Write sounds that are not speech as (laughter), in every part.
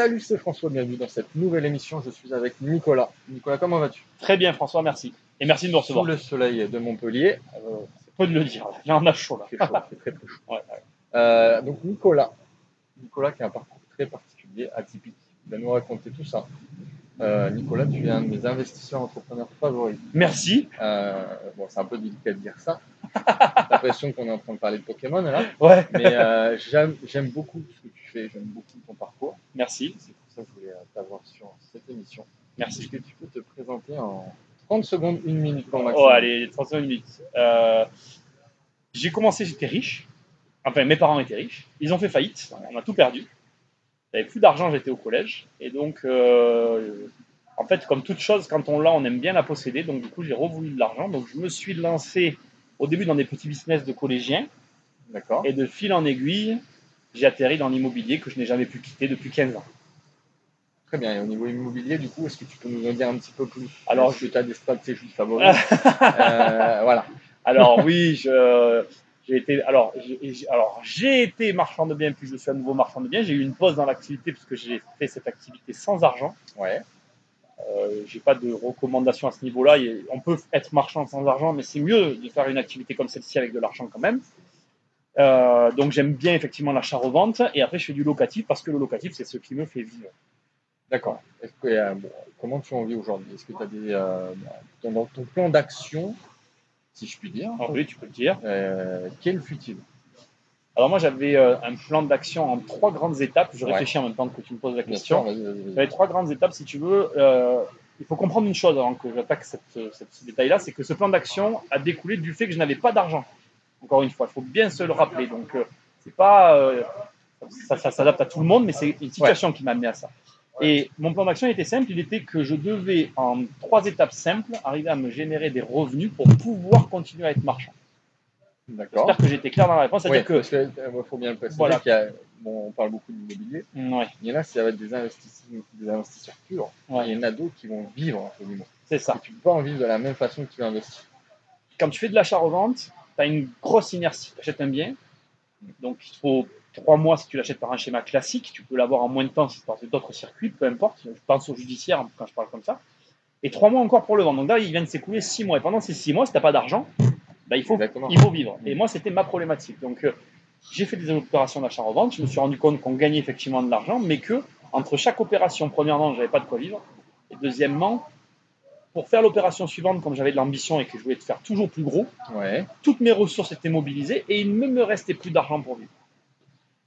Salut, c'est François, bienvenue dans cette nouvelle émission. Je suis avec Nicolas. Nicolas, comment vas-tu? Très bien, François, merci. Et merci de me Sous recevoir. le soleil de Montpellier. Euh, C'est peu de le dire, là. j'en ai chaud là. c'est chaud, c'est très chaud. (laughs) Ouais, ouais. Euh, donc Nicolas, Nicolas qui a un parcours très particulier, atypique. Il va nous raconter tout ça. Euh, Nicolas, tu es un de mes investisseurs entrepreneurs favoris. Merci. Euh, bon, c'est un peu délicat de dire ça. J'ai l'impression qu'on est en train de parler de Pokémon là. Ouais, Mais euh, j'aime beaucoup ce que tu fais, j'aime beaucoup ton parcours. merci. C'est pour ça que je voulais euh, t'avoir sur cette émission. Merci. Est-ce que tu peux te présenter en 30 secondes, une minute pour Oh, allez, 31 minutes. Euh, j'ai commencé, j'étais riche. Enfin, mes parents étaient riches. Ils ont fait faillite. On a tout perdu. J'avais plus d'argent, j'étais au collège. Et donc, euh, en fait, comme toute chose, quand on l'a, on aime bien la posséder. Donc, du coup, j'ai revoulu de l'argent. Donc, je me suis lancé au début dans des petits business de collégiens. D'accord. Et de fil en aiguille, j'ai atterri dans l'immobilier que je n'ai jamais pu quitter depuis 15 ans. Très bien. Et au niveau immobilier, du coup, est-ce que tu peux nous en dire un petit peu plus? Alors, que tu as des stratégies (laughs) favoris Euh, Voilà. Alors oui, je, j'ai été, alors j'ai, alors j'ai été marchand de biens, puis je suis à nouveau marchand de biens. J'ai eu une pause dans l'activité parce que j'ai fait cette activité sans argent. Ouais. Euh, j'ai pas de recommandation à ce niveau-là. On peut être marchand sans argent, mais c'est mieux de faire une activité comme celle-ci avec de l'argent quand même. Euh, donc j'aime bien effectivement l'achat-revente et après je fais du locatif parce que le locatif c'est ce qui me fait vivre. D'accord. Euh, bon, comment tu en vis aujourd'hui? Est-ce que tu as des. dans ton plan d'action, si je puis dire, Alors oui, tu peux le dire. quel fut-il? Alors moi j'avais euh, un plan d'action en trois grandes étapes. Je Ouais. réfléchis en même temps que tu me poses la question. J'avais trois grandes étapes, si tu veux. Euh, il faut comprendre une chose avant que j'attaque cette, cette- ce détail-là, c'est que ce plan d'action a découlé du fait que je n'avais pas d'argent. Encore une fois, il faut bien se le rappeler. Donc, euh, c'est pas, euh, ça, ça s'adapte à tout le monde, mais c'est une situation qui m'a amené à ça. Et mon plan d'action était simple, il était que je devais, en trois étapes simples, arriver à me générer des revenus pour pouvoir continuer à être marchand. J'espère que j'ai été clair dans la réponse, Oui, c'est-à-dire que, parce que, faut bien le préciser Voilà. qu'il y a, bon, on parle beaucoup d'immobilier. ouais, Il y en a, ça va être des investisseurs, des investisseurs purs. il y en a d'autres qui vont vivre entre guillemets. c'est ça. Et tu peux pas en vivre de la même façon que tu investis. quand tu fais de l'achat-revente, tu as une grosse inertie. Tu achètes un bien, donc il faut trois mois si tu l'achètes par un schéma classique. Tu peux l'avoir en moins de temps si tu passes d'autres circuits, peu importe. Je pense au judiciaire quand je parle comme ça. Et trois mois encore pour le vendre. Donc là, il vient de s'écouler six mois. Et pendant ces six mois, si tu n'as pas d'argent, bah, il, faut, Exactement. il faut vivre. Et moi, c'était ma problématique. Donc euh, j'ai fait des opérations d'achat-revente. Je me suis rendu compte qu'on gagnait effectivement de l'argent, mais que entre chaque opération, premièrement, j'avais pas de quoi vivre. Et deuxièmement, pour faire l'opération suivante, comme j'avais de l'ambition et que je voulais te faire toujours plus gros, Ouais. toutes mes ressources étaient mobilisées et il ne me restait plus d'argent pour vivre.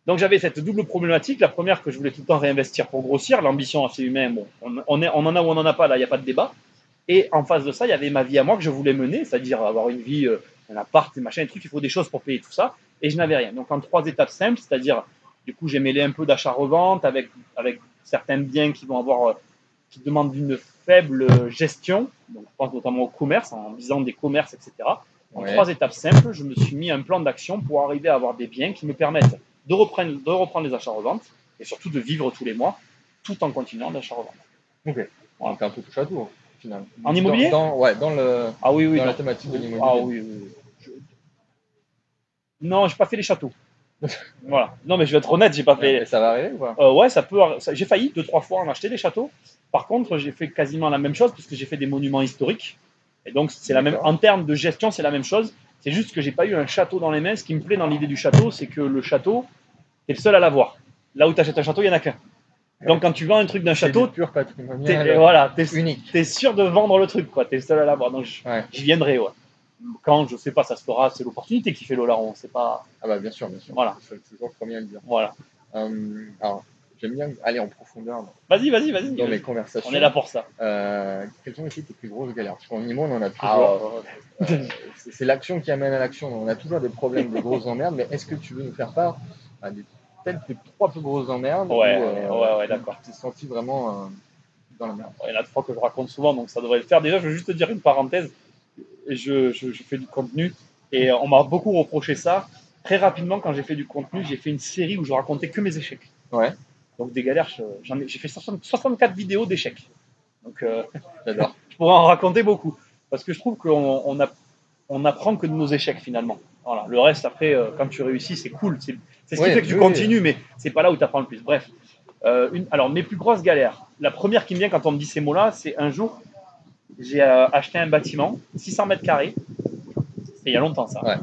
Donc j'avais cette double problématique. La première que je voulais tout le temps réinvestir pour grossir, l'ambition assez humaine, bon, on, est, on en a ou on n'en a pas, là il n'y a pas de débat. Et en face de ça, il y avait ma vie à moi que je voulais mener, c'est-à-dire avoir une vie, euh, un appart, des machins, des trucs, il faut des choses pour payer tout ça. Et je n'avais rien. Donc en trois étapes simples, c'est-à-dire du coup j'ai mêlé un peu d'achat-revente avec, avec certains biens qui vont avoir, euh, qui demandent une faible gestion. Donc je pense notamment au commerce, en visant des commerces, etc. En Ouais. trois étapes simples, je me suis mis un plan d'action pour arriver à avoir des biens qui me permettent de reprendre, de reprendre les achats-reventes et surtout de vivre tous les mois tout en continuant d'achat-revente. Donc un peu touche à tout, au En immobilier? dans, dans- Ouais, dans, le, Ah oui, oui. dans la thématique de l'immobilier. Ah oui, oui. Je- Non, j'ai pas fait les châteaux. (laughs) voilà. Non, mais je vais être honnête, j'ai pas fait. Ça va arriver ou pas? Euh, ouais, ça peut. J'ai failli deux, trois fois en acheter des châteaux. Par contre, j'ai fait quasiment la même chose puisque j'ai fait des monuments historiques. Et donc, c'est la même. En termes de gestion, c'est la même chose. C'est juste que j'ai pas eu un château dans les mains. Ce qui me plaît dans l'idée du château, c'est que le château, t'es le seul à l'avoir. Là où tu achètes un château, il y en a qu'un. Donc, quand tu vends un truc d'un château, pur patrimonial et voilà, t'es, unique. t'es sûr de vendre le truc, quoi. T'es seul à l'avoir. Donc, Ouais. j'y viendrai, ouais. Quand je sais pas, ça se fera. C'est l'opportunité qui fait le larron. C'est pas. Ah bah bien sûr, bien sûr. Voilà. Je suis toujours le premier à le dire. Voilà. Euh, alors, j'aime bien aller en profondeur Vas-y, vas-y, vas-y. dans mes conversations. On est là pour ça. Euh, quelles ont été tes plus grosses galères? Parce qu'en IMO, on en a toujours. Ah. Euh, c'est c'est l'action qui amène à l'action. On a toujours des problèmes, des grosses emmerdes, mais est-ce que tu veux nous faire part à des peut-être tes trois plus grosses emmerdes Ouais, où, euh, ouais, ouais, d'accord. Tu t'es senti vraiment euh, dans la merde. Il y en a trois que je raconte souvent, donc ça devrait le faire. Déjà, je veux juste te dire une parenthèse. Je, je, je fais du contenu et on m'a beaucoup reproché ça. Très rapidement, quand j'ai fait du contenu, j'ai fait une série où je racontais que mes échecs. Ouais. Donc des galères, je- j'en ai, j'ai fait 60 64 vidéos d'échecs. Donc euh, (laughs) je pourrais en raconter beaucoup. Parce que je trouve qu'on on a, on apprend que de nos échecs finalement. Voilà. Le reste, après, euh, quand tu réussis, c'est cool. C'est ce qui Oui, fait que tu oui, continues, mais c'est pas là où tu apprends le plus. Bref. Euh, une, alors, mes plus grosses galères. La première qui me vient quand on me dit ces mots-là, c'est un jour, j'ai euh, acheté un bâtiment, 600 mètres carrés. C'était il y a longtemps, ça. Ouais.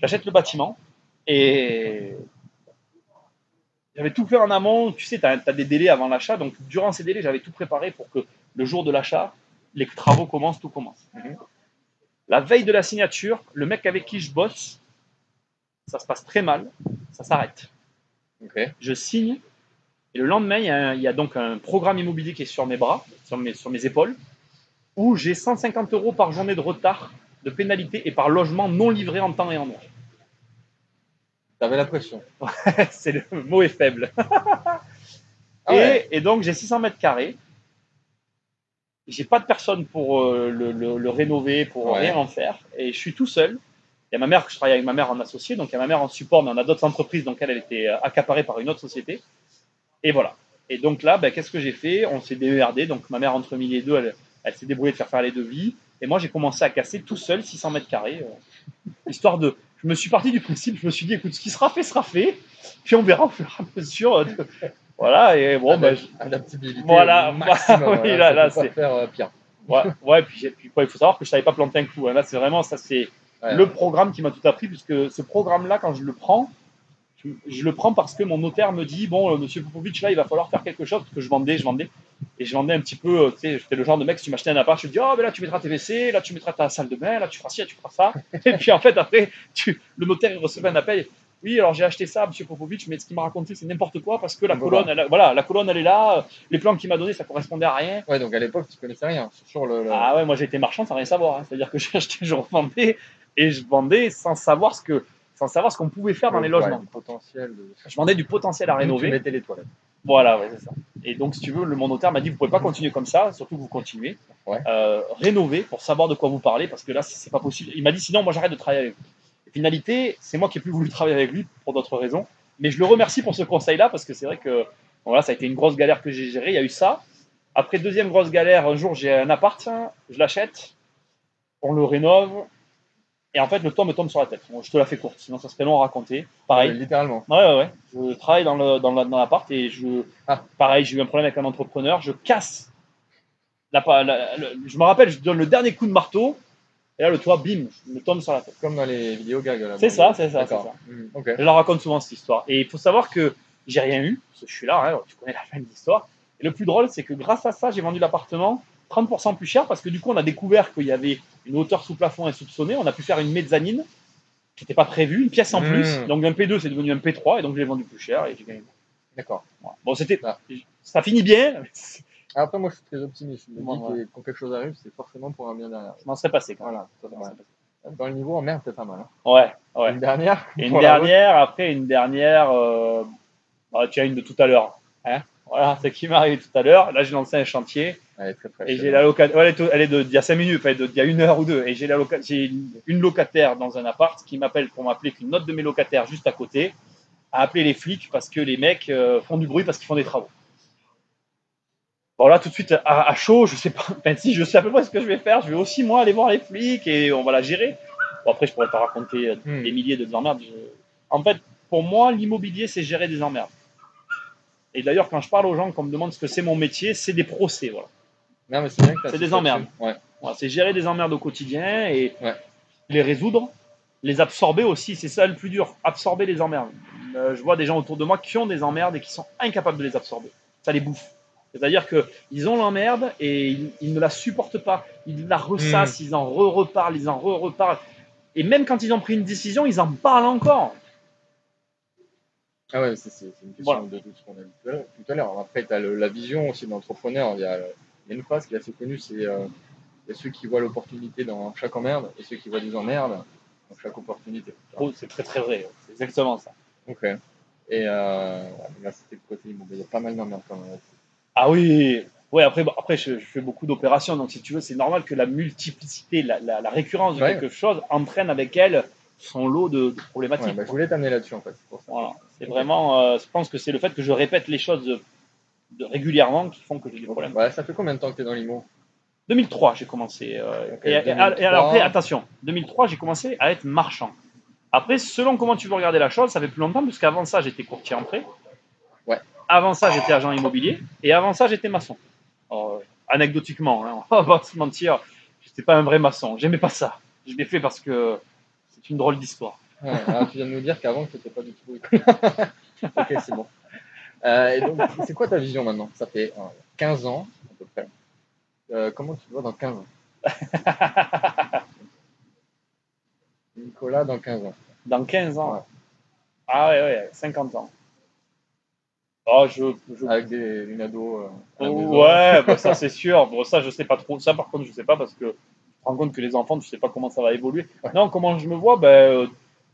J'achète le bâtiment et j'avais tout fait en amont. Tu sais, tu as, des délais avant l'achat. Donc, durant ces délais, j'avais tout préparé pour que le jour de l'achat, les travaux commencent, tout commence. Mhm. La veille de la signature, le mec avec qui je bosse, ça se passe très mal, ça s'arrête. Je signe et le lendemain, il y, a un- il y a donc un programme immobilier qui est sur mes bras, sur mes, sur mes épaules, où j'ai 150 euros par journée de retard de pénalité et par logement non livré en temps et en heure. T'avais la pression. (laughs) C'est le mot est faible. Ah et, ouais. et donc j'ai 600 mètres carrés. J'ai pas de personne pour euh, le, le- le rénover, pour Ouais. rien en faire. Et je suis tout seul. Il y a ma mère, que je travaille avec ma mère en associé, donc il y a ma mère en support, mais on a d'autres entreprises, donc elle, elle était euh, accaparée par une autre société. Et voilà. Et donc là, ben, qu'est-ce que j'ai fait? On s'est DERD, donc ma mère entre midi et deux, elle, elle s'est débrouillée de faire faire les devis. Et moi, j'ai commencé à casser tout seul 600 mètres carrés, euh, histoire de. Je me suis parti du principe, je me suis dit, écoute, ce qui sera fait sera fait, puis on verra au fur et à mesure. de- Voilà, et bon, ben, Adaptabilité. Voilà, (laughs) maximum, oui, voilà, là, là, c'est- faire euh, pire. Ouais, ouais puis, puis quoi, il faut savoir que je savais pas planter un clou. hein. Là, c'est vraiment ça, c'est Ouais. le programme qui m'a tout appris, puisque ce programme-là, quand je le prends, je, je le prends parce que mon notaire me dit bon, euh, Monsieur Popovic, là, il va falloir faire quelque chose parce que je vendais, je vendais, et je vendais un petit peu. euh, Tu sais, j'étais le genre de mec, si tu m'achetais un appart, je te dis oh, ben là, tu mettras tes WC, là, tu mettras ta salle de bain, là, tu feras ci, là, tu feras ça. (laughs) et puis en fait, après, tu, le notaire il recevait un appel. Oui, alors j'ai acheté ça, Monsieur Popovic, mais ce qu'il m'a raconté, c'est n'importe quoi parce que la colonne, elle, voilà, la colonne, elle est là, les plans qu'il m'a donné, ça correspondait à rien. Ouais, donc à l'époque, tu connaissais rien sur le. le- Ah ouais, moi j'ai été marchand sans rien savoir. hein. C'est-à-dire que (laughs) j'ai acheté, je revendais et je vendais sans savoir ce que, sans savoir ce qu'on pouvait faire dans les logements. potentiel de. Je vendais du potentiel à Tu rénover. mettais les toilettes. Voilà, ouais, c'est ça. Et donc, si tu veux, le notaire m'a dit vous pouvez pas continuer comme ça, surtout que vous continuez. Ouais. Euh, rénover pour savoir de quoi vous parlez, parce que là, c'est c'est pas possible. Il m'a dit sinon, moi j'arrête de travailler avec vous. Finalité, c'est moi qui ai plus voulu travailler avec lui pour d'autres raisons. Mais je le remercie pour ce conseil-là, parce que c'est vrai que voilà, ça a été une grosse galère que j'ai gérée. Il y a eu ça. Après, deuxième grosse galère, un jour, j'ai un appart, je l'achète, on le rénove, et en fait, le toit me tombe sur la tête. Bon, je te la fais courte, sinon ça serait long à raconter. Pareil. Euh, littéralement. Ouais, ouais, ouais. Je travaille dans le dans la- dans l'appart et je Ah. pareil, j'ai eu un problème avec un entrepreneur, je casse la, la- je me rappelle, je donne le dernier coup de marteau et là le toit bim, me tombe sur la tête. Comme dans les vidéos gags. là. C'est ça, c'est ça. Mhm, Ok. Je la raconte souvent cette histoire et il faut savoir que j'ai rien eu, parce que je suis là, hein, tu connais la fin de l'histoire. Et le plus drôle, c'est que grâce à ça, j'ai vendu l'appartement 30% plus cher parce que du coup, on a découvert qu'il y avait une hauteur sous plafond insoupçonnée. On a pu faire une mezzanine qui n'était pas prévue, une pièce en Mmh. plus. Donc un P2, c'est devenu un P3 et donc je l'ai vendu plus cher et j'ai gagné. D'accord. Voilà. Bon, c'était, Ah. ça finit bien. (laughs) Après, moi, je suis très optimiste. Je me dis ouais. que quand quelque chose arrive, c'est forcément pour un bien derrière. Je m'en serais passé quand même. Voilà. M'en Ouais. passé. Dans le niveau en merde, c'est pas mal. hein. Ouais, ouais. Une dernière. Et une dernière, après une dernière, euh, bah, tu as une de tout à l'heure. Hein voilà, c'est qui m'est arrivé tout à l'heure. Là, j'ai lancé un chantier. Elle est très fraîche. et j'ai la locataire. elle est, elle est de, d'il y a 5 minutes, enfin, de- d'il y a une heure ou deux. Et j'ai, la loca- j'ai une, une locataire dans un appart qui m'appelle pour m'appeler qu'une autre de mes locataires juste à côté a appelé les flics parce que les mecs euh, font du bruit parce qu'ils font des travaux. Bon là tout de suite à, à chaud, je sais pas, (laughs) enfin, si je sais à peu près ce que je vais faire, je vais aussi moi aller voir les flics et on va la gérer. Bon après je pourrais pas raconter euh, Hmm. des milliers de emmerdes. En fait, pour moi l'immobilier c'est gérer des emmerdes. Et d'ailleurs quand je parle aux gens qu'on me demande ce que c'est mon métier, c'est des procès voilà. Non, mais c'est bien que C'est des emmerdes. Ouais. C'est gérer des emmerdes au quotidien et Ouais. les résoudre, les absorber aussi. C'est ça le plus dur, absorber les emmerdes. Euh, je vois des gens autour de moi qui ont des emmerdes et qui sont incapables de les absorber. Ça les bouffe. C'est-à-dire qu'ils ont l'emmerde et ils, ils ne la supportent pas. Ils la ressassent, ils en re-reparlent, ils en re-reparlent. Et même quand ils ont pris une décision, ils en parlent encore. Ah ouais, c'est une question Voilà. de, de ce qu'on a dit tout à l'heure- tout. Après, tu as la vision aussi de l'entrepreneur. Il y, a, il y a une phrase qui est assez connue c'est euh, il y a ceux qui voient l'opportunité dans chaque emmerde et ceux qui voient des emmerdes dans chaque opportunité. Oh, c'est très très vrai. C'est exactement ça. Ok. Et euh, là, c'était le côté immobilier. Il y a pas mal d'emmerdes quand même. Ah oui, ouais, après, bon, après je, je fais beaucoup d'opérations, donc si tu veux, c'est normal que la multiplicité, la, la- la récurrence de Ouais. quelque chose entraîne avec elle son lot de, de Ouais, problématiques. bah, je voulais t'amener là-dessus en fait. c'est pour ça. Voilà. C'est vraiment, euh, je pense que c'est le fait que je répète les choses de- de- régulièrement qui font que j'ai des problèmes. Ça fait combien de temps que tu es dans l'IMO? 2003, j'ai commencé. euh, et, et- et 2003. alors après, attention, 2003, j'ai commencé à être marchand. Après, selon comment tu veux regarder la chose, ça fait plus longtemps, puisqu'avant ça, j'étais courtier en prêt. Ouais. Avant ça, j'étais agent immobilier. Et avant ça, j'étais maçon. Alors, euh, anecdotiquement, hein, on va pas se mentir, j'étais pas un vrai maçon. J'aimais pas ça. Je l'ai fait parce que c'est une drôle d'histoire. Ouais, alors, tu viens de nous dire qu'avant, tu n'étais pas du tout. (laughs) ok, c'est bon. Euh, et donc, c'est quoi ta vision maintenant? Ça fait euh, 15 ans, à peu près. Euh, comment tu te vois dans 15 ans? (laughs) Nicolas, dans 15 ans. Dans 15 ans? Ouais. Ah ouais, ouais, 50 ans. Oh, je, je- Avec des lunettes d'eau. euh. Ouais, bah ça c'est (laughs) sûr. Bon, ça je sais pas trop. Ça par contre je sais pas parce que je me rends compte que les enfants, tu sais pas comment ça va évoluer. Ouais. Non, comment je me vois ben, euh,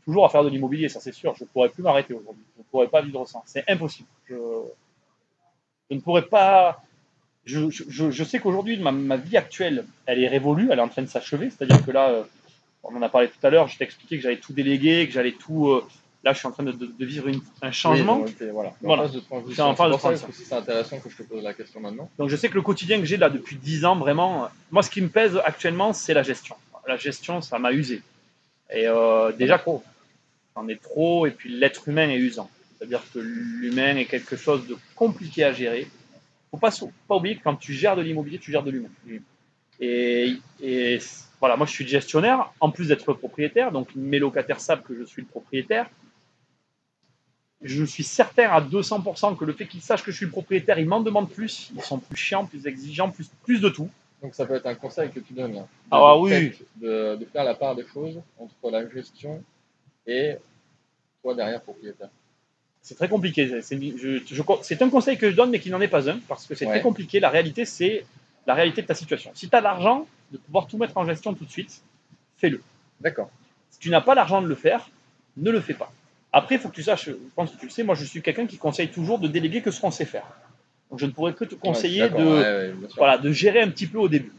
Toujours à faire de l'immobilier, ça c'est sûr. Je pourrais plus m'arrêter aujourd'hui. Je pourrais pas vivre sans. C'est impossible. Je, je ne pourrais pas. Je, je- je, je sais qu'aujourd'hui, ma, ma vie actuelle, elle est révolue, elle est en train de s'achever. C'est-à-dire que là, euh, on en a parlé tout à l'heure, je t'ai expliqué que j'allais tout déléguer, que j'allais tout. Là, je suis en train de, de- de vivre une- un changement. Oui, t'es- voilà. T'es Voilà. En phase de transition. C'est c'est intéressant que je te pose la question maintenant. Donc je sais que le quotidien que j'ai là depuis 10 ans, vraiment, moi ce qui me pèse actuellement, c'est la gestion. La gestion, ça m'a usé. Et euh, déjà, trop. j'en ai trop, et puis l'être humain est usant. C'est-à-dire que l'humain est quelque chose de compliqué à gérer. faut pas, sou- pas oublier que quand tu gères de l'immobilier, tu gères de l'humain. Et, et voilà, moi je suis gestionnaire, en plus d'être propriétaire, donc mes locataires savent que je suis le propriétaire. Je suis certain à 200% que le fait qu'ils sachent que je suis le propriétaire, ils m'en demandent plus, ils sont plus chiants, plus exigeants, plus, plus de tout. Donc ça peut être un conseil que tu donnes. là. Ah, De- oui. De, de faire la part des choses entre la gestion et toi derrière propriétaire. C'est très compliqué. C'est un conseil que je donne, mais qui n'en est pas un, parce que c'est Ouais. très compliqué. La réalité, c'est la réalité de ta situation. Si tu as l'argent de pouvoir tout mettre en gestion tout de suite, fais-le. D'accord. Si tu n'as pas l'argent de le faire, ne le fais pas. Après, il faut que tu saches, je pense que tu le sais, moi je suis quelqu'un qui conseille toujours de déléguer que ce qu'on sait faire. Donc je ne pourrais que te conseiller Ouais, de, ouais, ouais, voilà, de gérer un petit peu au début.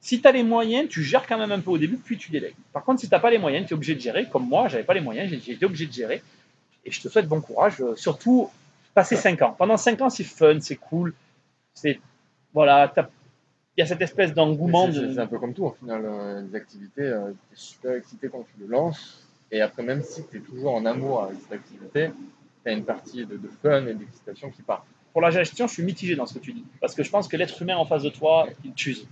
Si tu as les moyens, tu gères quand même un peu au début, puis tu délègues. Par contre, si tu n'as pas les moyens, tu es obligé de gérer. Comme moi, j'avais pas les moyens, j'ai été obligé de gérer. Et je te souhaite bon courage, euh, surtout passer 5 ans. Pendant 5 ans, c'est fun, c'est cool. C'est voilà, il y a cette espèce d'engouement. C'est- de- un peu comme tout au final, euh, les activités, tu es super excité quand tu le lances, et après même si tu es toujours en amour avec cette activité, tu as une partie de, de fun et d'excitation qui part. Pour la gestion, je suis mitigé dans ce que tu dis. Parce que je pense que l'être humain en face de toi, il t'use.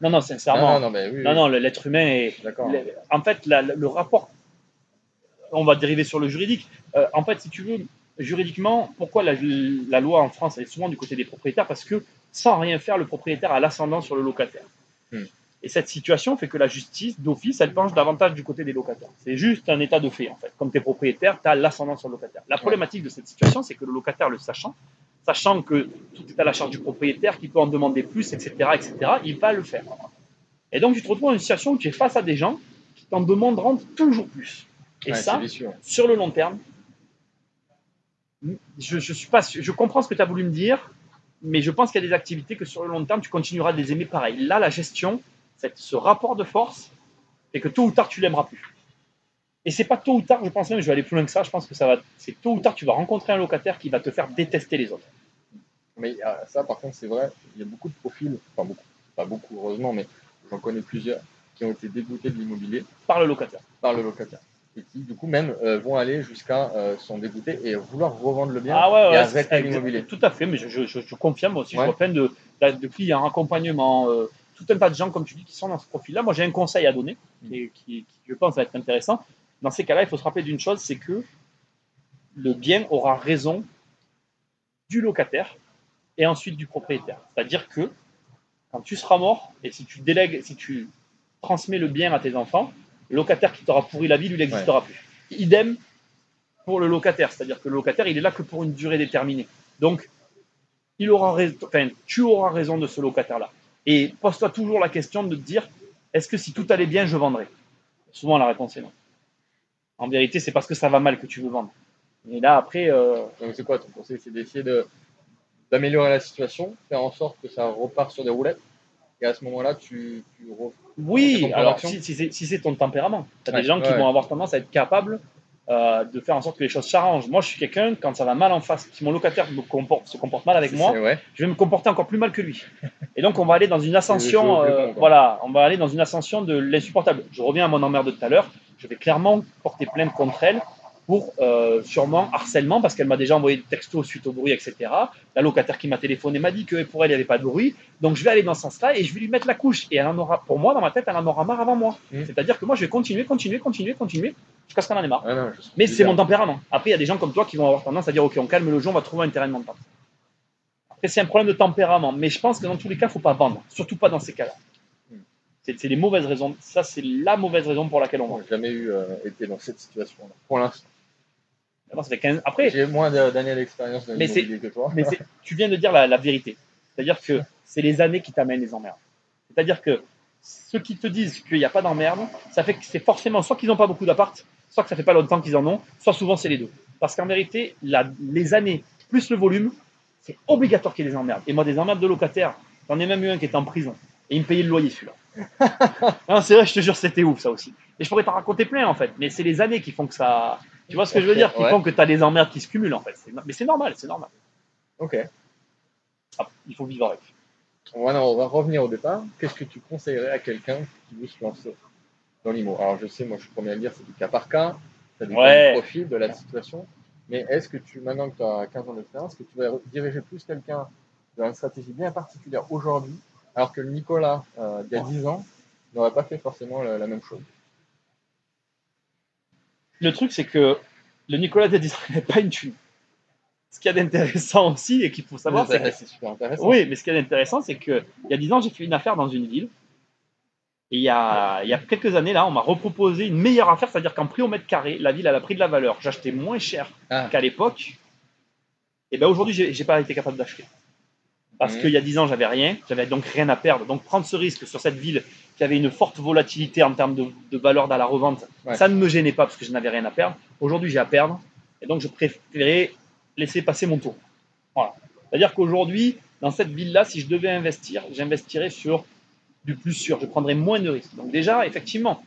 Non, non, sincèrement. non, non, mais oui, Non, non, l'être humain est. d'accord. En fait, la- le rapport, on va dériver sur le juridique. Euh, en fait, si tu veux, juridiquement, pourquoi la, la loi en France elle est souvent du côté des propriétaires? Parce que sans rien faire, le propriétaire a l'ascendant sur le locataire. Hmm. Et cette situation fait que la justice, d'office, elle penche davantage du côté des locataires. C'est juste un état de fait, en fait. Comme tu es propriétaire, tu as l'ascendant sur le locataire. La problématique de cette situation, c'est que le locataire, le sachant, sachant que tout est à la charge du propriétaire, qu'il peut en demander plus, etc., etc., il va le faire. Et donc, tu te retrouves dans une situation où tu es face à des gens qui t'en demanderont toujours plus. Et Ouais, ça, sur le long terme, je, je suis pas, sûr- je comprends ce que tu as voulu me dire, mais je pense qu'il y a des activités que sur le long terme, tu continueras de les aimer pareil. Là, la gestion, cette- ce rapport de force, fait que tôt ou tard, tu l'aimeras plus. Et c'est pas tôt ou tard, je pense même, je vais aller plus loin que ça, je pense que ça va, c'est tôt ou tard, tu vas rencontrer un locataire qui va te faire détester les autres. Mais ah, ça, par contre, c'est vrai, il y a beaucoup de profils, enfin beaucoup, pas beaucoup heureusement, mais j'en connais plusieurs qui ont été dégoûtés de l'immobilier Par le locataire. par le locataire. Et qui, du coup, même euh, vont aller jusqu'à euh, s'en dégoûter et vouloir revendre le bien Ah ouais, et ouais, arrêter c'est- l'immobilier. Tout à fait, mais je, je, je- je confirme aussi, Ouais. je vois plein de, de clients, accompagnement, euh, tout un tas de gens, comme tu dis, qui sont dans ce profil-là. Moi, j'ai un conseil à donner, qui, qui- qui, je pense, va être intéressant. Dans ces cas-là, il faut se rappeler d'une chose, c'est que le bien aura raison du locataire et ensuite du propriétaire. C'est-à-dire que quand tu seras mort, et si tu délègues, si tu transmets le bien à tes enfants, le locataire qui t'aura pourri la vie, lui, il n'existera plus. Idem pour le locataire, c'est-à-dire que le locataire, il est là que pour une durée déterminée. Donc, il aura raison, enfin, tu auras raison de ce locataire-là. Et pose-toi toujours la question de te dire, est-ce que si tout allait bien, je vendrais? Souvent, la réponse est non. En vérité, c'est parce que ça va mal que tu veux vendre. Et là, après, euh, Donc, c'est quoi ton conseil? C'est d'essayer de- d'améliorer la situation, faire en sorte que ça repart sur des roulettes. Et à ce moment-là, tu, tu oui, alors si, si c'est si ton tempérament, tu as Ouais, des gens qui ouais. vont avoir tendance à être capables euh, de faire en sorte que les choses s'arrangent. Moi, je suis quelqu'un, quand ça va mal en face, si mon locataire me comporte, se comporte mal avec moi, ouais. je vais me comporter encore plus mal que lui. Et donc, on va aller dans une ascension, euh, voilà, on va aller dans une ascension de l'insupportable. Je reviens à mon emmerde de tout à l'heure. Je vais clairement porter plainte contre elle pour euh, sûrement harcèlement, parce qu'elle m'a déjà envoyé des textos suite au bruit, etc. La locataire qui m'a téléphoné m'a dit que pour elle, il n'y avait pas de bruit. Donc je vais aller dans ce sens-là et je vais lui mettre la couche. Et elle en aura, pour moi, dans ma tête, elle en aura marre avant moi. Mm. C'est-à-dire que moi, je vais continuer, continuer, continuer, continuer, jusqu'à ce qu'elle en ait marre. Non, Mais c'est mon tempérament. Après, il y a des gens comme toi qui vont avoir tendance à dire Ok, on calme le jeu, on va trouver un terrain de d'entente. Après, c'est un problème de tempérament. Mais je pense que dans tous les cas, il ne faut pas vendre. Surtout pas dans ces cas-là. Hmm. C'est les mauvaises raisons. Ça, c'est la mauvaise raison pour laquelle on vend. Jamais eu euh, été dans cette situation-là. Pour l'instant. Maintenant, ça fait 15 Après, J'ai moins d'années d'expérience Mais que toi. mais (laughs) tu viens de dire la, la vérité. C'est-à-dire que c'est les années qui t'amènent les emmerdes. C'est-à-dire que ceux qui te disent qu'il n'y a pas d'emmerde, ça fait que c'est forcément soit qu'ils n'ont pas beaucoup d'appart, soit que ça fait pas longtemps qu'ils en ont, soit souvent c'est les deux. Parce qu'en vérité, la- les années plus le volume, c'est obligatoire qu'il y ait des emmerdes. Et moi, des emmerdes de locataires, j'en ai même eu un qui était en prison. Et il me payait le loyer celui-là. (laughs) c'est vrai, je te jure, c'était ouf ça aussi. Et je pourrais t'en raconter plein en fait, mais c'est les années qui font que ça. Tu vois ce que je veux dire? Qui ouais. font que tu as des emmerdes qui se cumulent en fait. Mais c'est normal, c'est normal. Ok. Ah, il faut vivre avec. On va, on va revenir au départ. Qu'est-ce que tu conseillerais à quelqu'un qui veut se lancer dans l'IMO? Alors, je sais, moi, je suis premier à le dire, c'est du cas par cas. Ça dépend Ouais. du profil, de la situation. Mais est-ce que tu, maintenant que tu as 15 ans d'expérience, que tu vas diriger plus quelqu'un dans une stratégie bien particulière aujourd'hui, alors que le Nicolas, euh, il y a 10 ans, n'aurait pas fait forcément la, la même chose? Le truc, c'est que le Nicolas de n'est pas une thune. Ce qu'il y a d'intéressant aussi, et qu'il faut savoir, c'est que c'est super intéressant. Oui, mais ce qui est intéressant, c'est qu'il y a 10 ans, j'ai fait une affaire dans une ville. Et il y a, il y a quelques années, là, on m'a reproposé une meilleure affaire, c'est-à-dire qu'en prix au mètre carré, la ville, elle a pris de la valeur. J'achetais moins cher Ah. qu'à l'époque. Et ben aujourd'hui, j'ai j'ai pas été capable d'acheter. Parce Mhm. qu'il y a 10 ans, j'avais rien, j'avais donc rien à perdre. Donc prendre ce risque sur cette ville qui avait une forte volatilité en termes de, de valeur dans la revente, Ouais. ça ne me gênait pas parce que je n'avais rien à perdre. Aujourd'hui, j'ai à perdre. Et donc, je préférais laisser passer mon tour. Voilà. C'est-à-dire qu'aujourd'hui, dans cette ville-là, si je devais investir, j'investirais sur du plus sûr. Je prendrais moins de risques. Donc déjà, effectivement,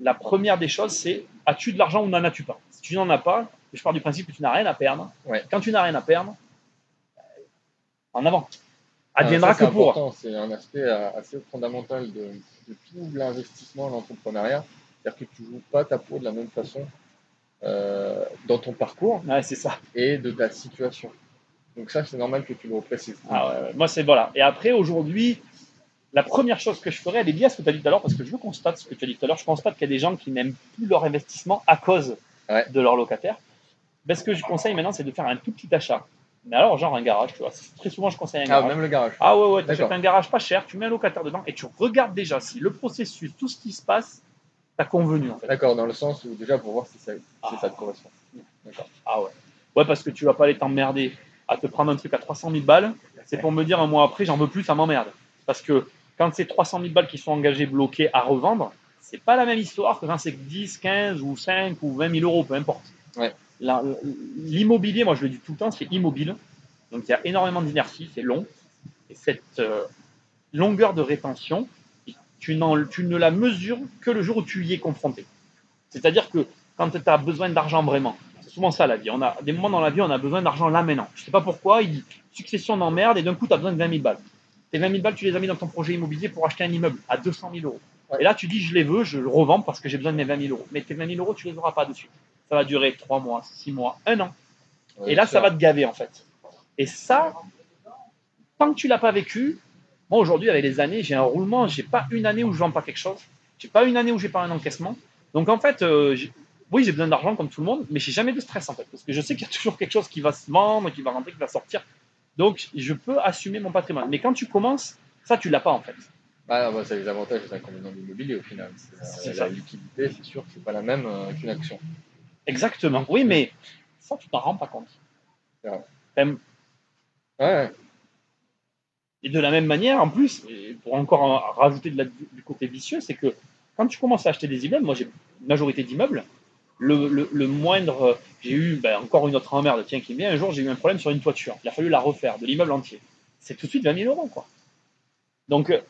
la première des choses, c'est as-tu de l'argent ou n'en as-tu pas? Si tu n'en as pas, je pars du principe que tu n'as rien à perdre. Ouais. Quand tu n'as rien à perdre, en avant. Ah, Adviendra ça, c'est que pour. C'est un aspect euh, assez fondamental de, de tout l'investissement, l'entrepreneuriat. C'est-à-dire que tu joues pas ta peau de la même façon euh, dans ton parcours Ouais, c'est ça. et de ta situation. Donc ça, c'est normal que tu le reprécises. Ah ouais, ouais. Moi, c'est voilà. Et après, aujourd'hui, la première chose que je ferais, elle est liée à ce que tu as dit tout à l'heure, parce que je constate ce que tu as dit tout à l'heure. Je constate qu'il y a des gens qui n'aiment plus leur investissement à cause de leur locataire. Ben, ce que je conseille maintenant, c'est de faire un tout petit achat. Mais alors, genre un garage, tu vois. Très souvent, je conseille un Ah, garage. même le garage. Ah ouais, ouais, tu achètes un garage pas cher, tu mets un locataire dedans et tu regardes déjà si le processus, tout ce qui se passe, t'as convenu en fait. D'accord, dans le sens où déjà pour voir si ça, si Ah. ça te correspond. D'accord. Ah ouais. Ouais, parce que tu vas pas aller t'emmerder à te prendre un truc à 300 000 balles. C'est pour me dire un mois après, j'en veux plus, ça m'emmerde. Parce que quand c'est 300 000 balles qui sont engagées, bloquées à revendre, c'est pas la même histoire que quand c'est 10, 15 ou 5 ou 20 000 euros, peu importe. Ouais. L'immobilier, moi je le dis tout le temps, c'est immobile. Donc il y a énormément d'inertie, c'est long. Et cette euh, longueur de rétention, tu, ne la mesures que le jour où tu y es confronté. C'est-à-dire que quand tu as besoin d'argent vraiment, c'est souvent ça la vie. On a des moments dans la vie, on a besoin d'argent là maintenant. Je sais pas pourquoi, il succession d'emmerdes et d'un coup, tu as besoin de 20 000 balles. Tes 20 000 balles, tu les as mis dans ton projet immobilier pour acheter un immeuble à 200 000 euros. Et là, tu dis, je les veux, je le revends parce que j'ai besoin de mes 20 000 euros. Mais tes 20 000 euros, tu les auras pas dessus. Ça va durer 3 mois, 6 mois, 1 an. Ouais, Et là, ça va te gaver en fait. Et ça, tant que tu l'as pas vécu, moi aujourd'hui, avec les années, j'ai un roulement, j'ai pas une année où je vends pas quelque chose, j'ai pas une année où j'ai pas un encaissement. Donc en fait, euh, oui, j'ai besoin d'argent comme tout le monde, mais j'ai jamais de stress en fait, parce que je sais qu'il y a toujours quelque chose qui va se vendre, qui va rentrer, qui va sortir. Donc je peux assumer mon patrimoine. Mais quand tu commences, ça tu l'as pas en fait. Ah, bah, c'est les avantages et les inconvénients de l'immobilier au final. La ça. liquidité, c'est sûr que c'est pas la même euh, qu'une action. Exactement. Oui, mais ça tu t'en rends pas compte. Ouais, Et de la même manière, en plus, pour encore en rajouter de la- du côté vicieux, c'est que quand tu commences à acheter des immeubles, moi j'ai une majorité d'immeubles, le, le- le moindre, j'ai eu ben, encore une autre emmerde, tiens qui est bien, un jour j'ai eu un problème sur une toiture, il a fallu la refaire, de l'immeuble entier. C'est tout de suite 20 000 euros. Quoi. Donc euh,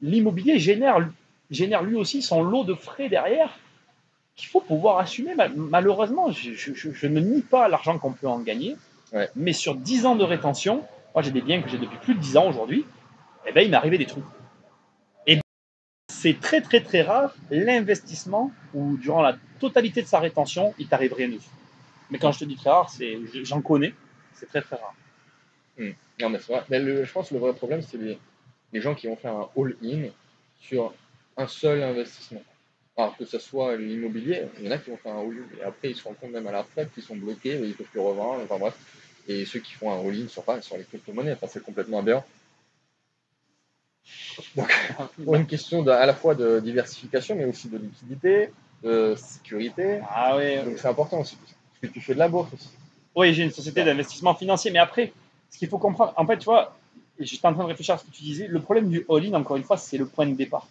l'immobilier génère, génère lui aussi son lot de frais derrière qu'il faut pouvoir assumer. Mal- Malheureusement, je, je- je- je ne nie pas l'argent qu'on peut en gagner, Ouais. mais sur 10 ans de rétention, moi j'ai des biens que j'ai depuis plus de 10 ans aujourd'hui, et ben il m'est arrivé des trous. Et c'est très très très rare l'investissement où durant la totalité de sa rétention, il t'arrive rien dessus. Mais quand je te dis très rare, c'est j'en connais, c'est très très rare. Non, mais c'est vrai. Mais le- je pense que le vrai problème, c'est les, les gens qui vont faire un all-in sur un seul investissement. Alors que ce soit l'immobilier, il y en a qui vont faire un all-in et après ils se rendent compte même à la retraite qu'ils sont bloqués, ils ne peuvent plus revendre, enfin bref. Et ceux qui font un all-in sur, pas, sur les crypto-monnaies, enfin, c'est complètement aberrant. Donc, (laughs) pour une question de- à la fois de diversification, mais aussi de liquidité, de sécurité, Ah ouais. donc c'est important aussi. Parce que tu fais de la bourse aussi. Oui, j'ai une société d'investissement financier, mais après, ce qu'il faut comprendre, en fait, tu vois, et j'étais en train de réfléchir à ce que tu disais, le problème du all-in, encore une fois, c'est le point de départ.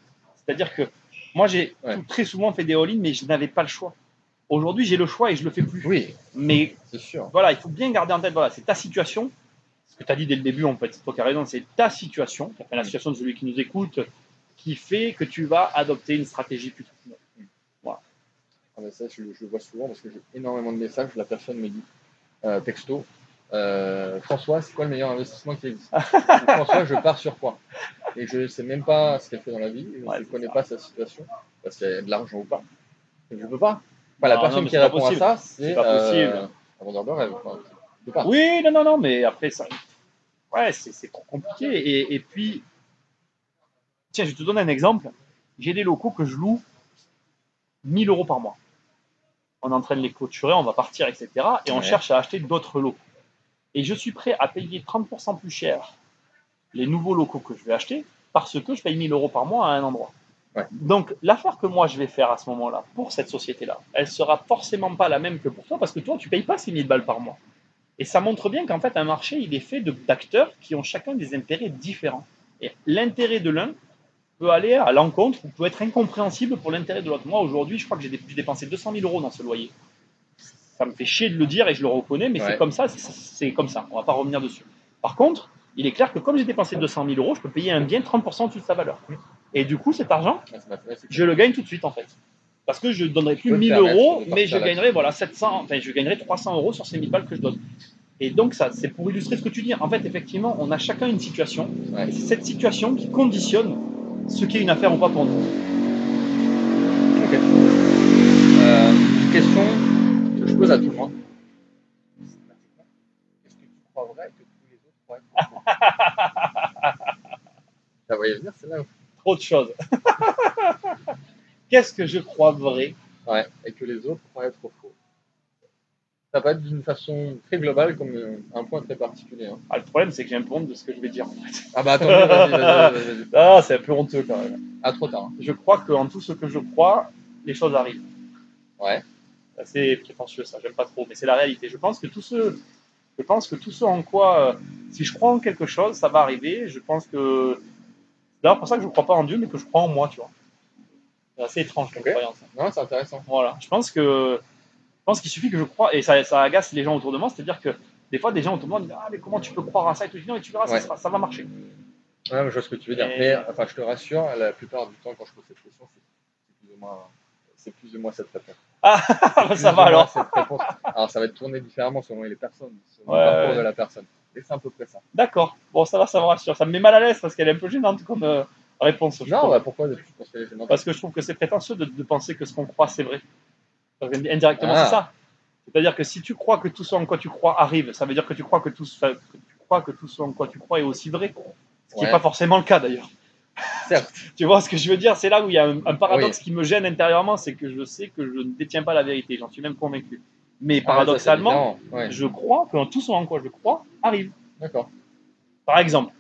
C'est-à-dire que moi, j'ai Ouais. très souvent fait des all-in, mais je n'avais pas le choix. Aujourd'hui, j'ai le choix et je le fais plus. Oui, Mais sûr. voilà, il faut bien garder en tête, voilà, c'est ta situation. Ce que tu as dit dès le début, en fait, c'est toi qui as raison, c'est ta situation, enfin, la situation de celui qui nous écoute, qui fait que tu vas adopter une stratégie plutôt autre. Ah ben ça, je, je le vois souvent parce que j'ai énormément de messages. La personne me dit euh, texto euh, François, c'est quoi le meilleur investissement qui existe? (laughs) François, je pars sur quoi? Et je ne sais même pas ce qu'elle fait dans la vie, je ne connais ça. pas sa situation, parce qu'elle a de l'argent ou pas. Je ne peux pas. Enfin, la Non, personne qui répond possible. à ça, C'est c'est pas euh, possible. un vendeur de rêve. Enfin, je peux pas. Oui, non, non, non, mais après, ça. Ouais, c'est trop compliqué. Et, et puis, tiens, je te donner un exemple. J'ai des locaux que je loue 1000 euros par mois. On est en train de les clôturer, on va partir, etc. Et on Ouais. cherche à acheter d'autres locaux. Et je suis prêt à payer 30% plus cher les nouveaux locaux que je vais acheter parce que je paye 1000 euros par mois à un endroit. Ouais. Donc, l'affaire que moi je vais faire à ce moment-là pour cette société-là, elle sera forcément pas la même que pour toi parce que toi, tu payes pas ces 1000 balles par mois. Et ça montre bien qu'en fait, un marché, il est fait d'acteurs qui ont chacun des intérêts différents. Et l'intérêt de l'un peut aller à l'encontre ou peut être incompréhensible pour l'intérêt de l'autre. Moi, aujourd'hui, je crois que j'ai dépensé 200 000 euros dans ce loyer. Ça me fait chier de le dire et je le reconnais, mais Ouais. c'est comme ça, c'est- comme ça. On va pas revenir dessus. Par contre, il est clair que comme j'ai dépensé 200 000 euros, je peux payer un bien 30% au-dessus de sa valeur. Et du coup, cet argent, je le gagne tout de suite en fait. Parce que je ne donnerai plus peux te 1000 permettre euros, mais je gagnerai voilà 700, enfin je gagnerai 300 euros sur ces 1000 balles que je donne. Et donc ça, c'est pour illustrer ce que tu dis. En fait, effectivement, on a chacun une situation. Ouais. Et c'est cette situation qui conditionne ce qu'est une affaire ou pas pour nous. Ok. Euh, question que je pose à tout le monde. Qu'est-ce que tu crois vrai que tous les autres croient Ça voyait venir, c'est là Trop de choses. Qu'est-ce que je crois vrai? Ouais, et que les autres croient être faux. Ça peut être d'une façon très globale comme euh, un point très particulier. hein. Ah, Le problème, c'est que j'ai un peu honte de ce que je vais dire. en fait. Ah bah attends, vas-y, vas-y, vas-y, vas-y. (laughs) Ah, c'est un peu honteux quand même. Ah, trop tard. hein. Je crois qu'en tout ce que je crois, les choses arrivent. Ouais. C'est assez prétentieux ça, j'aime pas trop, mais c'est la réalité. Je pense que tout ce, je pense que tout ce en quoi, euh, si je crois en quelque chose, ça va arriver. Je pense que, c'est d'ailleurs pour ça que je crois pas en Dieu, mais que je crois en moi, tu vois. C'est assez étrange comme Ok. croyance. Non, c'est intéressant. Voilà. Je pense que, je pense qu'il suffit que je croie, et ça, ça agace les gens autour de moi, c'est-à-dire que des fois des gens autour de moi disent ah mais comment tu peux croire à ça et tout. Je dis, non mais tu verras, ça, Ouais. ça va marcher. Ouais, je vois ce que tu veux dire. Et- Mais enfin, je te rassure, la plupart du temps, quand je pose cette question, c'est plus ou moins, c'est plus ou moins cette réponse. Ah (laughs) bah, ça va alors. Alors, ça va être tourné différemment selon les personnes, selon Ouais, le parcours ouais. de la personne. Et c'est à peu près ça. D'accord. Bon ça va, ça me rassure. Ça me met mal à l'aise parce qu'elle est un peu gênante comme euh, réponse. Non, bah, pourquoi Parce que je trouve que c'est prétentieux de, de penser que ce qu'on croit, c'est vrai. Parce Indirectement, Ah. c'est ça. C'est-à-dire que si tu crois que tout ce en quoi tu crois arrive, ça veut dire que tu crois que tout, que tu crois que tout ce en quoi tu crois est aussi vrai. Ce qui n'est Ouais. pas forcément le cas d'ailleurs. (laughs) Certes. Tu vois ce que je veux dire? C'est là où il y a un, un paradoxe qui me gêne intérieurement, c'est que je sais que je ne détiens pas la vérité. J'en suis même convaincu. Mais Ah, paradoxalement, ça, ouais. je crois que tout ce en quoi je crois arrive. D'accord. Par exemple,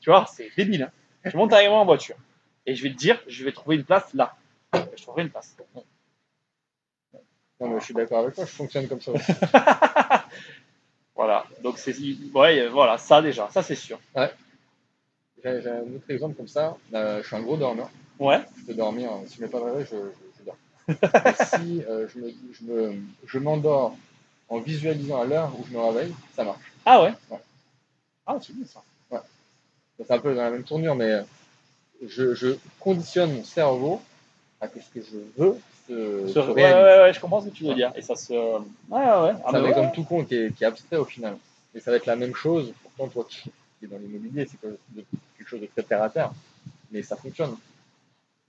tu vois, c'est débile. Hein. (laughs) Je monte avec moi en voiture et je vais te dire, je vais trouver une place là. Je trouverai une place. Non, mais je suis d'accord avec toi, je fonctionne comme ça aussi. (laughs) Voilà. Donc c'est, ouais, voilà, ça déjà, ça c'est sûr. J'ai j'ai un autre exemple comme ça. Euh, je suis un gros dormeur. Ouais. Je peux dormir. Si je mets pas de réveil, je, je, je dors. (laughs) Si euh, je me- je me- je m'endors en visualisant à l'heure où je me réveille, ça marche. Ah ouais? Ouais. Ah c'est bien ça. C'est un peu dans la même tournure, mais euh, je, je conditionne mon cerveau à que ce que je veux se, se ouais, ouais, ouais, je comprends ce que tu veux dire. Et ça se, ouais, ouais. Ah, c'est un exemple tout con qui est, qui est abstrait au final. Et ça va être la même chose. Pourtant, toi qui qui es dans l'immobilier, c'est quelque chose de- très terre à terre. Mais ça fonctionne.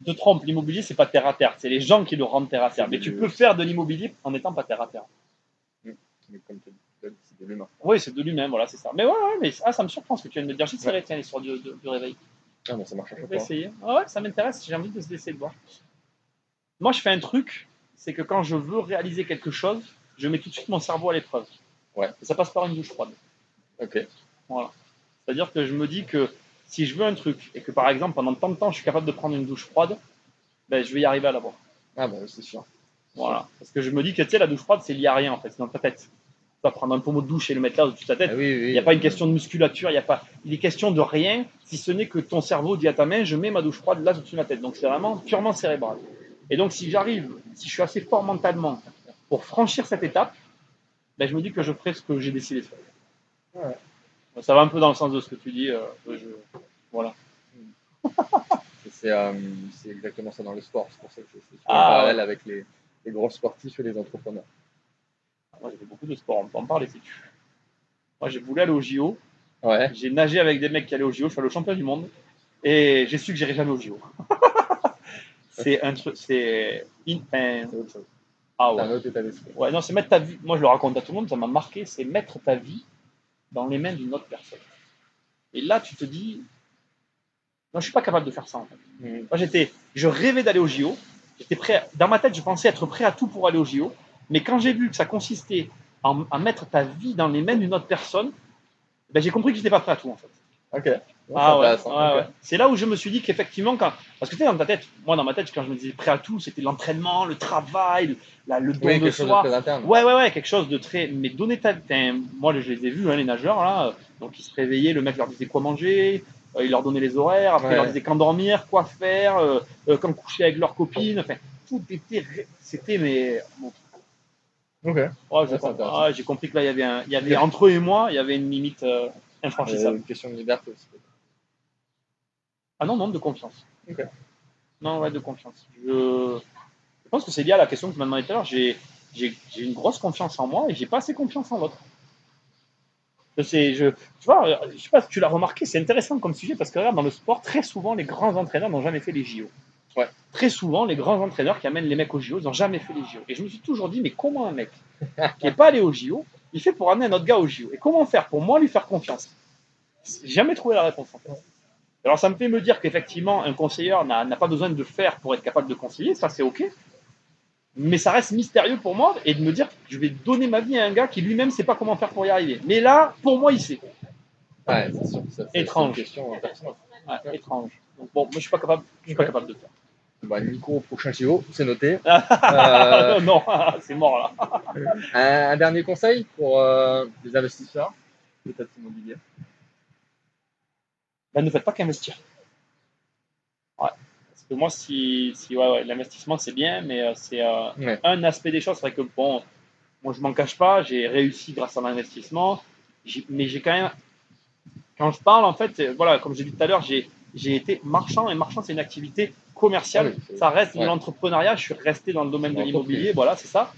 te trompes, l'immobilier, c'est pas terre à terre. C'est les gens qui le rendent terre à terre. Mais tu peux faire de l'immobilier en n'étant pas terre à terre. Mais comme tu dit, c'est de l'humain. Oui, c'est de lui-même, voilà, c'est ça. Mais ouais, ouais, mais ah, ça me surprend ce que tu viens de me dire. J'essaierai, tiens, l'histoire du, du, du réveil. Ah, mais ça marche à chaque fois. essayer. Ah ouais, ça m'intéresse, j'ai envie de d'essayer de voir. Moi, je fais un truc, c'est que quand je veux réaliser quelque chose, je mets tout de suite mon cerveau à l'épreuve. Ouais. Et ça passe par une douche froide. Ok. Voilà. C'est-à-dire que je me dis que si je veux un truc et que par exemple pendant tant de temps je suis capable de prendre une douche froide, ben, je vais y arriver à l'avoir. Ah, bah, c'est sûr. Voilà. Parce que je me dis que tu sais, la douche froide, c'est lié à rien en fait, c'est dans ta tête. Tu vas prendre un pommeau de douche et le mettre là au-dessus de ta Ah, tête. oui, oui. Il n'y a pas une question de musculature, il y a pas. Il est question de rien, si ce n'est que ton cerveau dit à ta main, je mets ma douche froide là au-dessus de ma tête. Donc c'est vraiment purement cérébral. Et donc si j'arrive, si je suis assez fort mentalement pour franchir cette étape, ben, je me dis que je ferai ce que j'ai décidé de faire. Ouais. Ça va un peu dans le sens de ce que tu dis. euh, je- Voilà. (laughs) C'est euh, c'est exactement ça dans le sport. C'est pour ça que je Ah, parallèle avec les, les gros sportifs et les entrepreneurs. Moi j'ai fait beaucoup de sport, on peut en parler si tu veux. Moi j'ai voulu aller au JO, Ouais. j'ai nagé avec des mecs qui allaient au JO, je suis allé au champion du monde et j'ai su que j'irai jamais au JO. (laughs) c'est un truc, c'est. in-. Ah ouais. un autre état d'esprit. Ouais, non, c'est mettre ta vie. Moi, je le raconte à tout le monde, ça m'a marqué. C'est mettre ta vie dans les mains d'une autre personne. Et là, tu te dis, non, je suis pas capable de faire ça. En fait. Mhm. Moi, j'étais, je rêvais d'aller au JO. J'étais prêt. à- Dans ma tête, je pensais être prêt à tout pour aller au JO. Mais quand j'ai vu que ça consistait en- à mettre ta vie dans les mains d'une autre personne, ben, j'ai compris que j'étais pas prêt à tout en fait. Ok. Ouais, Ah c'est ouais, ouais, ouais. C'est là où je me suis dit qu'effectivement, quand... parce que tu sais, dans ta tête, moi dans ma tête, quand je me disais prêt à tout, c'était l'entraînement, le travail, le, la- le don Oui, de de soi. interne. Ouais, ouais, ouais, quelque chose de très. Mais donner ta. Moi, je les ai vus, hein, les nageurs, là. Donc, ils se réveillaient, le mec leur disait quoi manger, euh, il leur donnait les horaires, après, il leur Ouais. disait quand dormir, quoi faire, euh, euh, quand coucher avec leurs copines. Enfin, tout était. C'était, mais. bon, Ok. ouais, j'ai Ouais, compris, ouais, j'ai compris que là, il y avait, un- il y avait entre eux et moi, il y avait une limite Euh, infranchissable. une question de liberté aussi. Ah non, non, de confiance. Non, ouais, de confiance. Je, je pense que c'est lié à la question que tu m'as demandé tout à l'heure. J'ai, j'ai, j'ai une grosse confiance en moi et j'ai pas assez confiance en l'autre. Je sais, je, tu vois, euh, je sais pas si tu l'as remarqué, c'est intéressant comme sujet parce que regarde, dans le sport, très souvent, les grands entraîneurs n'ont jamais fait les JO. Ouais. Très souvent, les grands entraîneurs qui amènent les mecs aux JO, ils n'ont jamais fait les JO. Et je me suis toujours dit, mais comment un mec qui n'est pas allé aux JO, il fait pour amener un autre gars aux JO Et comment faire pour moi lui faire confiance? J'ai jamais trouvé la réponse en fait. Alors ça me fait me dire qu'effectivement, un conseiller n'a pas besoin de faire pour être capable de conseiller, ça c'est ok. Mais ça reste mystérieux pour moi et de me dire que je vais donner ma vie à un gars qui lui-même ne sait pas comment faire pour y arriver. Mais là, pour moi, il sait. Ouais, c'est sûr. que ça, c'est- Étrange. Une question. Ouais, étrange. Donc bon, moi je suis pas capable, je suis pas capable de faire. Bah, Nico, au prochain JO, c'est noté. (laughs) Euh, non, (laughs) c'est mort là. (laughs) un, un dernier conseil pour euh, les investisseurs, peut-être immobiliers. Ben, ne faites pas qu'investir. Ouais. Parce que moi, si, si ouais, ouais, l'investissement c'est bien, mais euh, c'est un aspect des choses. C'est vrai que bon, moi je m'en cache pas, j'ai réussi grâce à l'investissement, mais j'ai quand même, quand je parle en fait, voilà, comme j'ai dit tout à l'heure, j'ai j'ai été marchand et marchand c'est une activité commerciale, Ah oui, ça reste de l'entrepreneuriat. Je suis resté dans le domaine de l'immobilier, voilà, c'est ça.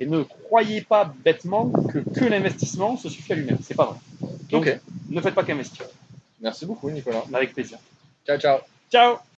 Et ne croyez pas bêtement que que l'investissement se suffit à lui-même, c'est pas vrai. Donc ne faites pas qu'investir, Merci beaucoup, Nicolas. avec plaisir. Ciao, ciao. Ciao